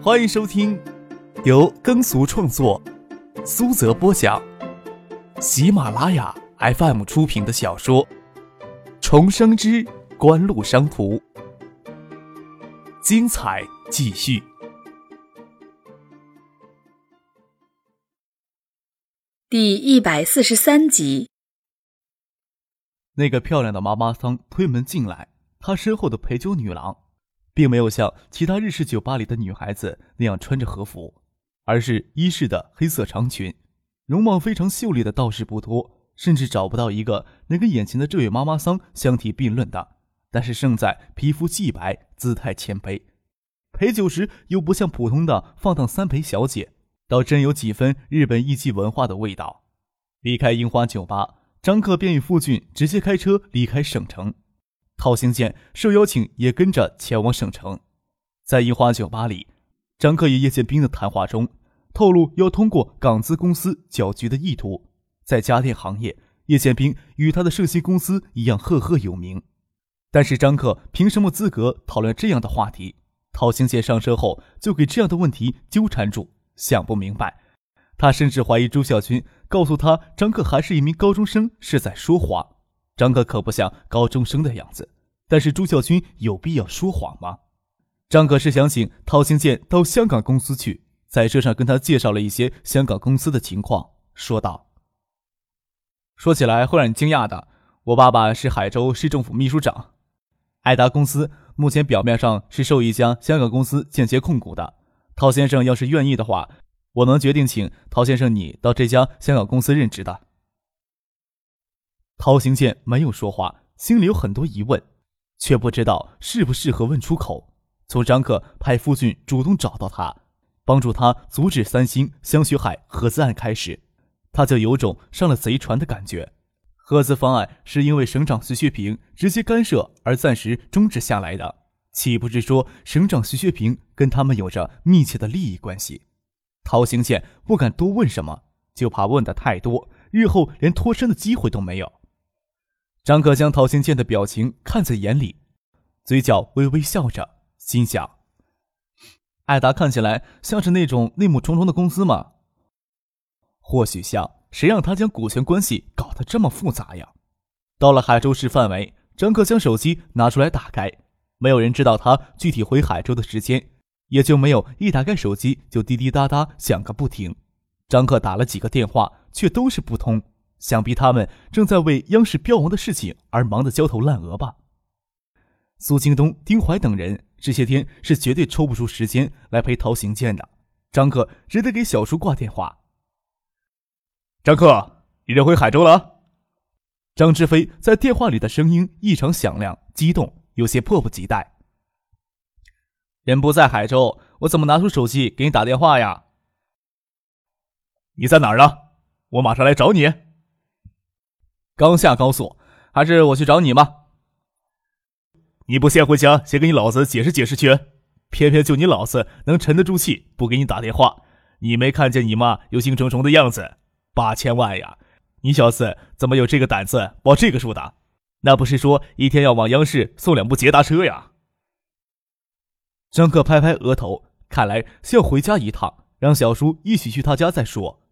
欢迎收听由耕俗创作、苏泽播讲、喜马拉雅 FM 出品的小说《重生之官路商途》，精彩继续。第一百四十三集，那个漂亮的妈妈桑推门进来，她身后的陪酒女郎。并没有像其他日式酒吧里的女孩子那样穿着和服，而是衣式的黑色长裙，容貌非常秀丽的倒是不多，甚至找不到一个能跟眼前的这位妈妈桑相提并论的。但是胜在皮肤细白，姿态谦卑，陪酒时又不像普通的放荡三陪小姐，倒真有几分日本艺伎文化的味道。离开樱花酒吧，张克便与傅俊直接开车离开省城。陶行健受邀请，也跟着前往省城。在樱花酒吧里，张克与叶剑兵的谈话中透露要通过港资公司搅局的意图。在家电行业，叶剑兵与他的盛兴公司一样赫赫有名。但是张克凭什么资格讨论这样的话题？陶行健上车后就给这样的问题纠缠住，想不明白。他甚至怀疑朱孝军告诉他张克还是一名高中生是在说谎。张哥可不像高中生的样子，但是朱孝军有必要说谎吗？张哥是想请陶兴建到香港公司去，在车上跟他介绍了一些香港公司的情况，说道：“说起来会让你惊讶的，我爸爸是海州市政府秘书长，爱达公司目前表面上是受一家香港公司间接控股的。陶先生要是愿意的话，我能决定请陶先生你到这家香港公司任职的。”陶行健没有说话，心里有很多疑问，却不知道适不适合问出口。从张克派夫俊主动找到他，帮助他阻止三星香雪海合资案开始，他就有种上了贼船的感觉。合资方案是因为省长徐学平直接干涉而暂时终止下来的，岂不是说省长徐学平跟他们有着密切的利益关系？陶行健不敢多问什么，就怕问的太多，日后连脱身的机会都没有。张可将陶行健的表情看在眼里，嘴角微微笑着，心想：艾达看起来像是那种内幕重重的公司吗？或许像，谁让他将股权关系搞得这么复杂呀？到了海州市范围，张克将手机拿出来打开，没有人知道他具体回海州的时间，也就没有一打开手机就滴滴答答响个不停。张克打了几个电话，却都是不通。想必他们正在为央视标王的事情而忙得焦头烂额吧。苏京东、丁怀等人这些天是绝对抽不出时间来陪陶行健的。张克只得给小叔挂电话。张克，你这回海州了？张志飞在电话里的声音异常响亮、激动，有些迫不及待。人不在海州，我怎么拿出手机给你打电话呀？你在哪儿呢？我马上来找你。刚下高速，还是我去找你吗？你不先回家，先跟你老子解释解释去？偏偏就你老子能沉得住气，不给你打电话。你没看见你妈忧心忡忡的样子？八千万呀！你小子怎么有这个胆子报这个数的？那不是说一天要往央视送两部捷达车呀？张克拍拍额头，看来是要回家一趟，让小叔一起去他家再说。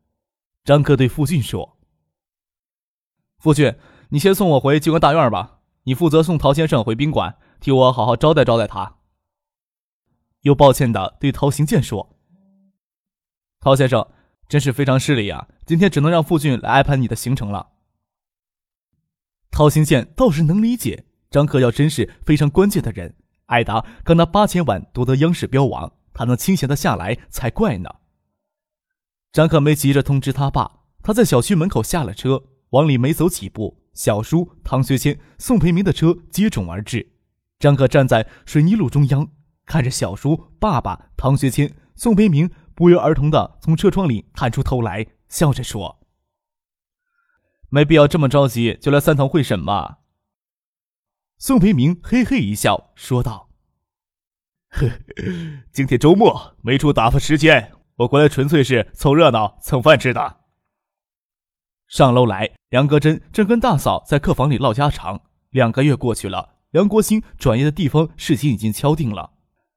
张克对付俊说。傅俊，你先送我回机关大院吧。你负责送陶先生回宾馆，替我好好招待招待他。又抱歉的对陶行健说：“陶先生，真是非常失礼啊，今天只能让傅俊来安排你的行程了。”陶行健倒是能理解，张克要真是非常关键的人，艾达刚拿八千万夺得央视标王，他能清闲的下来才怪呢。张克没急着通知他爸，他在小区门口下了车。往里没走几步，小叔唐学谦、宋培明的车接踵而至。张克站在水泥路中央，看着小叔、爸爸、唐学谦、宋培明不约而同的从车窗里探出头来，笑着说：“没必要这么着急就来三堂会审吧。”宋培明嘿嘿一笑，说道：“呵，今天周末没处打发时间，我过来纯粹是凑热闹、蹭饭吃的。”上楼来，梁格珍正跟大嫂在客房里唠家常。两个月过去了，梁国兴转业的地方事情已经敲定了。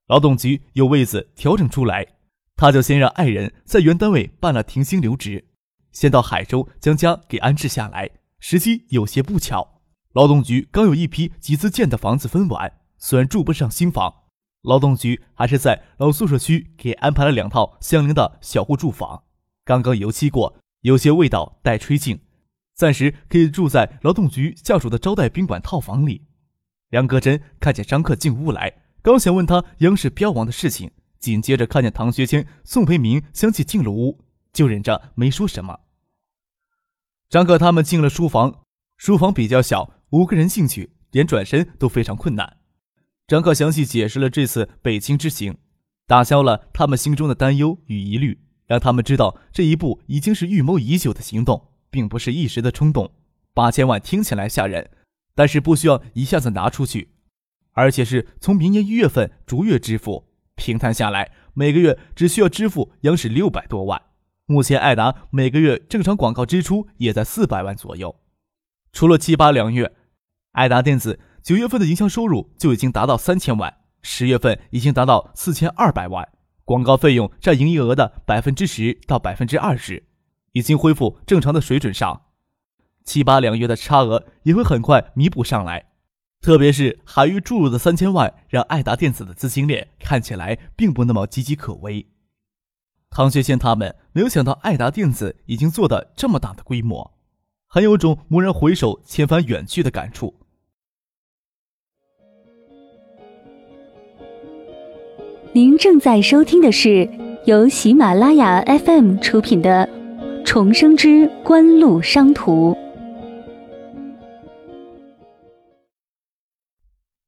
劳动局有位子调整出来，他就先让爱人在原单位办了停薪留职，先到海州将家给安置下来。时机有些不巧，劳动局刚有一批集资建的房子分完，虽然住不上新房，劳动局还是在老宿舍区给安排了两套相邻的小户住房，刚刚油漆过，有些味道带吹劲，暂时可以住在劳动局下属的招待宾馆套房里。梁格珍看见张克进屋来。刚想问他央视标王的事情，紧接着看见唐学谦、宋培明相继进了屋，就忍着没说什么。张克他们进了书房，书房比较小，五个人进去连转身都非常困难。张克详细解释了这次北京之行，打消了他们心中的担忧与疑虑，让他们知道这一步已经是预谋已久的行动，并不是一时的冲动。八千万听起来吓人，但是不需要一下子拿出去。而且是从明年一月份逐月支付，平摊下来，每个月只需要支付央视六百多万。目前爱达每个月正常广告支出也在四百万左右。除了七八两月，爱达电子九月份的营销收入就已经达到三千万，十月份已经达到四千二百万，广告费用占营业额的百分之十到百分之二十，已经恢复正常的水准上。七八两月的差额也会很快弥补上来。特别是海域注入的三千万，让爱达电子的资金链看起来并不那么岌岌可危。唐学谦他们没有想到爱达电子已经做的这么大的规模，很有种蓦然回首，千帆远去的感触。您正在收听的是由喜马拉雅 FM 出品的《重生之官路商途》。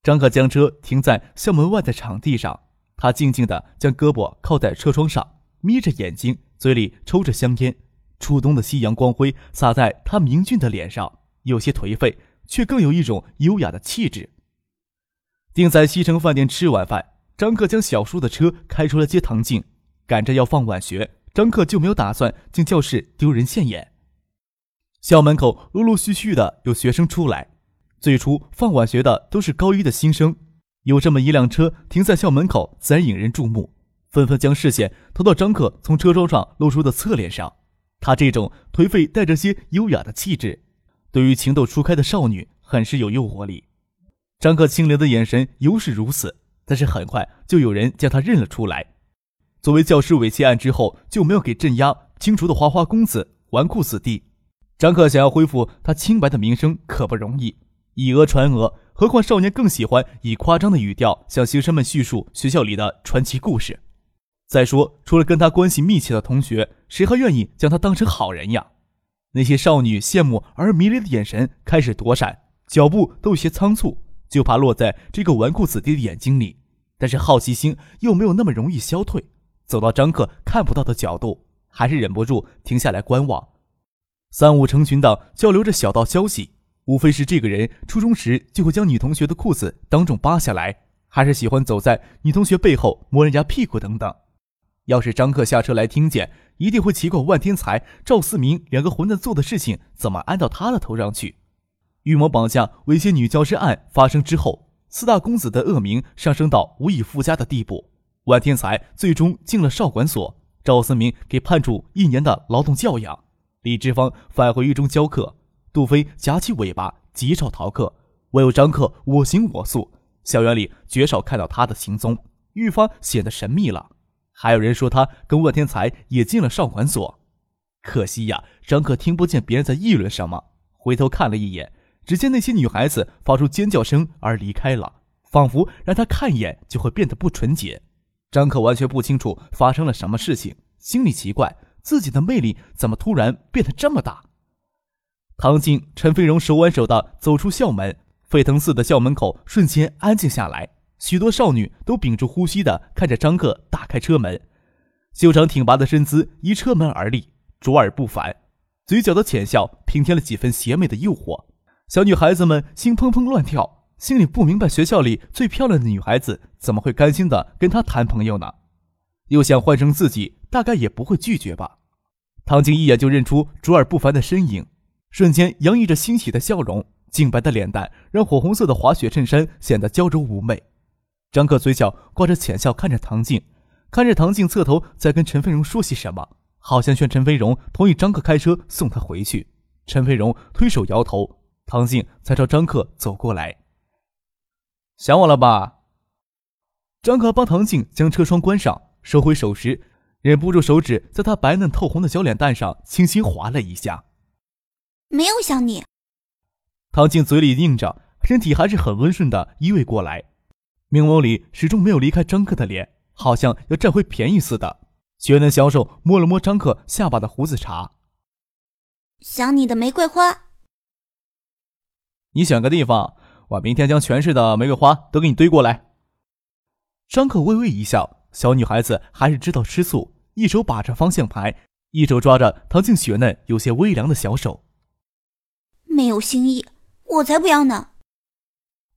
张克将车停在校门外的场地上，他静静地将胳膊靠在车窗上，眯着眼睛，嘴里抽着香烟。初冬的夕阳光辉洒在他明俊的脸上，有些颓废，却更有一种优雅的气质。定在西城饭店吃晚饭，张克将小叔的车开出了接唐静，赶着要放晚学，张克就没有打算进教室丢人现眼。校门口陆陆续续的有学生出来。最初放晚学的都是高一的新生，有这么一辆车停在校门口，自然引人注目，纷纷将视线投到张克从车窗上露出的侧脸上。他这种颓废带着些优雅的气质，对于情窦初开的少女很是有诱惑力。张克清凉的眼神尤是如此，但是很快就有人将他认了出来。作为教师猥亵案之后就没有给镇压清除的花花公子、纨绔子弟，张克想要恢复他清白的名声可不容易。以讹传讹，何况少年更喜欢以夸张的语调向学生们叙述学校里的传奇故事。再说，除了跟他关系密切的同学，谁还愿意将他当成好人呀？那些少女羡慕而迷离的眼神开始躲闪，脚步都有些仓促，就怕落在这个纨绔子弟的眼睛里。但是好奇心又没有那么容易消退，走到张克看不到的角度，还是忍不住停下来观望。三五成群的交流着小道消息。无非是这个人初中时就会将女同学的裤子当众扒下来，还是喜欢走在女同学背后摸人家屁股等等。要是张克下车来听见，一定会奇怪万天才、赵思明两个混蛋做的事情怎么安到他的头上去。预谋绑架、猥亵女教师案发生之后，四大公子的恶名上升到无以复加的地步。万天才最终进了少管所，赵思明给判处一年的劳动教养，李志芳返回狱中教课。杜飞夹起尾巴，极少逃课，唯有张克我行我素。校园里绝少看到他的行踪，愈发显得神秘了。还有人说他跟万天才也进了少管所，可惜呀，张克听不见别人在议论什么。回头看了一眼，只见那些女孩子发出尖叫声而离开了，仿佛让他看一眼就会变得不纯洁。张克完全不清楚发生了什么事情，心里奇怪自己的魅力怎么突然变得这么大。唐静、陈飞荣手挽手的走出校门，沸腾似的校门口瞬间安静下来。许多少女都屏住呼吸的看着张克打开车门，修长挺拔的身姿依车门而立，卓尔不凡，嘴角的浅笑平添了几分邪魅的诱惑。小女孩子们心砰砰乱跳，心里不明白学校里最漂亮的女孩子怎么会甘心的跟他谈朋友呢？又想换成自己，大概也不会拒绝吧。唐静一眼就认出卓尔不凡的身影。瞬间洋溢着欣喜的笑容，净白的脸蛋让火红色的滑雪衬衫显得娇柔妩媚。张克嘴角挂着浅笑，看着唐静，看着唐静侧头在跟陈飞荣说些什么，好像劝陈飞荣同意张克开车送他回去。陈飞荣推手摇头，唐静才朝张克走过来。想我了吧？张克帮唐静将车窗关上，收回手时，忍不住手指在她白嫩透红的小脸蛋上轻轻划了一下。没有想你。唐静嘴里应着，身体还是很温顺的依偎过来，明眸里始终没有离开张克的脸，好像要占回便宜似的。雪嫩小手摸了摸张克下巴的胡子茬。想你的玫瑰花。你选个地方，我明天将全市的玫瑰花都给你堆过来。张克微微一笑，小女孩子还是知道吃醋，一手把着方向盘，一手抓着唐静雪嫩、有些微凉的小手。没有心意，我才不要呢。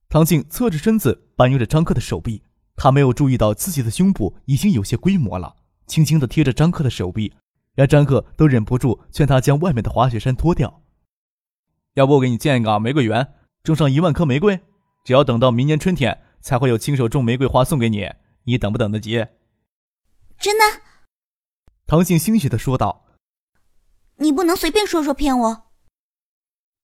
唐静侧着身子搬拥着张克的手臂，她没有注意到自己的胸部已经有些规模了，轻轻的贴着张克的手臂，让张克都忍不住劝她将外面的滑雪衫脱掉。要不我给你建一个玫瑰园，种上一万棵玫瑰，只要等到明年春天。才会有亲手种玫瑰花送给你，你等不等得及？真的？唐静欣喜的说道：“你不能随便说说骗我。”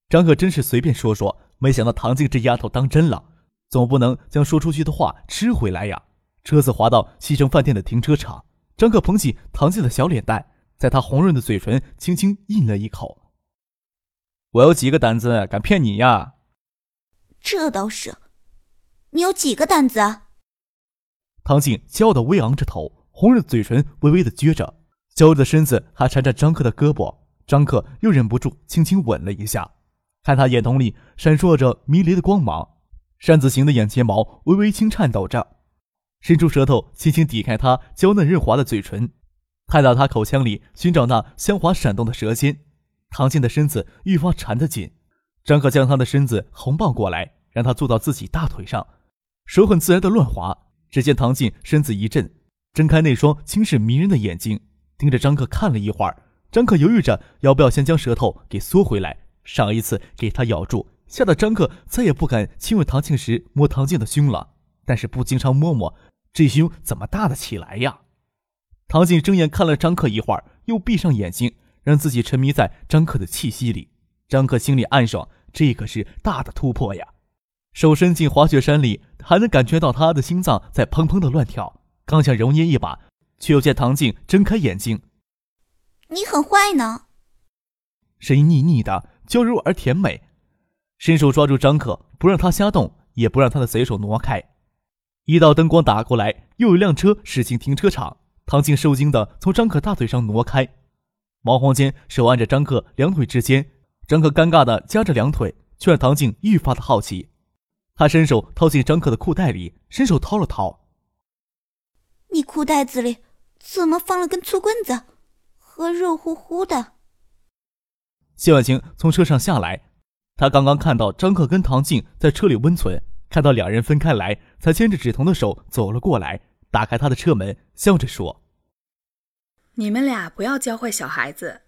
张可真是随便说说，没想到唐静这丫头当真了，总不能将说出去的话吃回来呀。车子滑到西城饭店的停车场，张可捧起唐静的小脸蛋，在她红润的嘴唇轻轻印了一口。我有几个胆子敢骗你呀？这倒是。你有几个胆子？唐静骄傲的微昂着头，红润的嘴唇微微的撅着，娇弱的身子还缠着张克的胳膊。张克又忍不住轻轻吻了一下，看他眼瞳里闪烁着迷离的光芒，扇子形的眼睫毛微微轻颤抖着，伸出舌头轻轻抵开他娇嫩润滑的嘴唇，探到他口腔里寻找那香滑闪动的舌尖。唐静的身子愈发缠得紧，张克将她的身子横抱过来，让她坐到自己大腿上。手很自然的乱滑，只见唐静身子一震，睁开那双轻视迷人的眼睛，盯着张克看了一会儿。张克犹豫着要不要先将舌头给缩回来，上一次给他咬住，吓得张克再也不敢亲吻唐静时摸唐静的胸了。但是不经常摸摸，这胸怎么大得起来呀？唐静睁眼看了张克一会儿，又闭上眼睛，让自己沉迷在张克的气息里。张克心里暗爽，这可是大的突破呀！手伸进滑雪山里，还能感觉到他的心脏在砰砰的乱跳。刚想揉捏一把，却又见唐静睁开眼睛：“你很坏呢。”声音腻腻的，娇柔而甜美，伸手抓住张可，不让他瞎动，也不让他的贼手挪开。一道灯光打过来，又有辆车驶进停车场。唐静受惊的从张可大腿上挪开，忙慌间手按着张克两腿之间，张克尴尬的夹着两腿，却让唐静愈发的好奇。他伸手掏进张克的裤袋里，伸手掏了掏。你裤袋子里怎么放了根粗棍子，和热乎乎的？谢婉晴从车上下来，她刚刚看到张克跟唐静在车里温存，看到两人分开来，才牵着芷彤的手走了过来，打开他的车门，笑着说：“你们俩不要教坏小孩子。”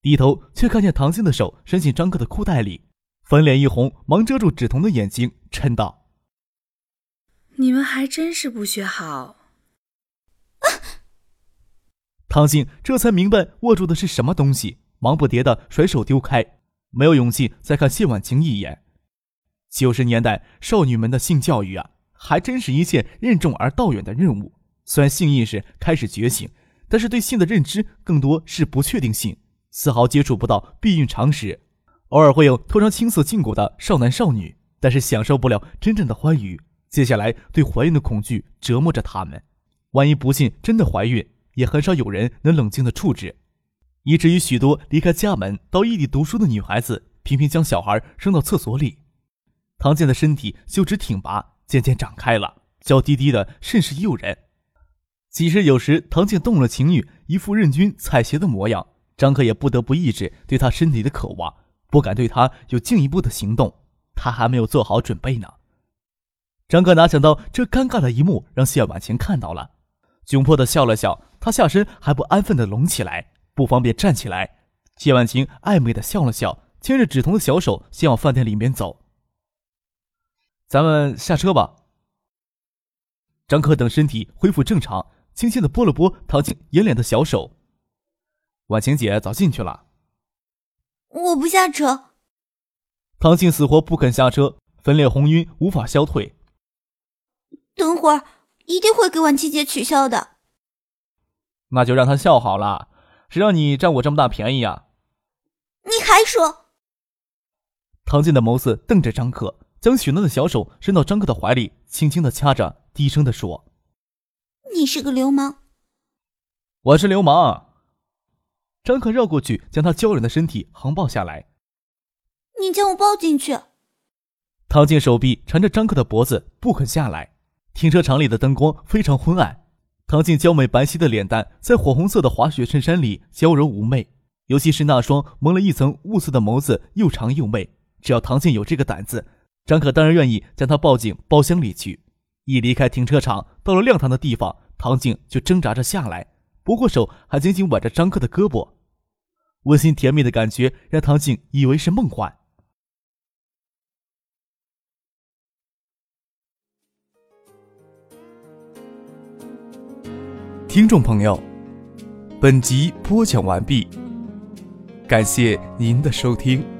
低头却看见唐鑫的手伸进张克的裤袋里。粉脸一红，忙遮住芷彤的眼睛，嗔道：“你们还真是不学好。”唐静这才明白握住的是什么东西，忙不迭的甩手丢开，没有勇气再看谢婉晴一眼。九十年代少女们的性教育啊，还真是一件任重而道远的任务。虽然性意识开始觉醒，但是对性的认知更多是不确定性，丝毫接触不到避孕常识。偶尔会有突然青涩禁锢的少男少女，但是享受不了真正的欢愉。接下来对怀孕的恐惧折磨着他们，万一不幸真的怀孕，也很少有人能冷静的处置，以至于许多离开家门到异地读书的女孩子，频频将小孩扔到厕所里。唐健的身体修直挺拔，渐渐长开了，娇滴滴的，甚是诱人。即使有时，唐静动了情欲，一副任君采撷的模样，张克也不得不抑制对他身体的渴望。不敢对他有进一步的行动，他还没有做好准备呢。张克哪想到这尴尬的一幕让谢婉晴看到了，窘迫的笑了笑，他下身还不安分的隆起来，不方便站起来。谢婉晴暧昧的笑了笑，牵着芷彤的小手先往饭店里面走。咱们下车吧。张可等身体恢复正常，轻轻的拨了拨唐静眼脸的小手。婉晴姐早进去了。我不下车。唐静死活不肯下车，分裂红晕无法消退。等会儿一定会给婉琪姐取消的。那就让她笑好了，谁让你占我这么大便宜呀？你还说？唐静的眸子瞪着张克，将许诺的小手伸到张克的怀里，轻轻的掐着，低声的说：“你是个流氓。”我是流氓。张可绕过去，将他娇软的身体横抱下来。你将我抱进去。唐静手臂缠着张克的脖子，不肯下来。停车场里的灯光非常昏暗，唐静娇美白皙的脸蛋在火红色的滑雪衬衫里娇柔妩媚，尤其是那双蒙了一层雾色的眸子又长又媚。只要唐静有这个胆子，张可当然愿意将她抱进包厢里去。一离开停车场，到了亮堂的地方，唐静就挣扎着下来，不过手还紧紧挽着张克的胳膊，温馨甜蜜的感觉让唐静以为是梦幻。听众朋友，本集播讲完毕，感谢您的收听。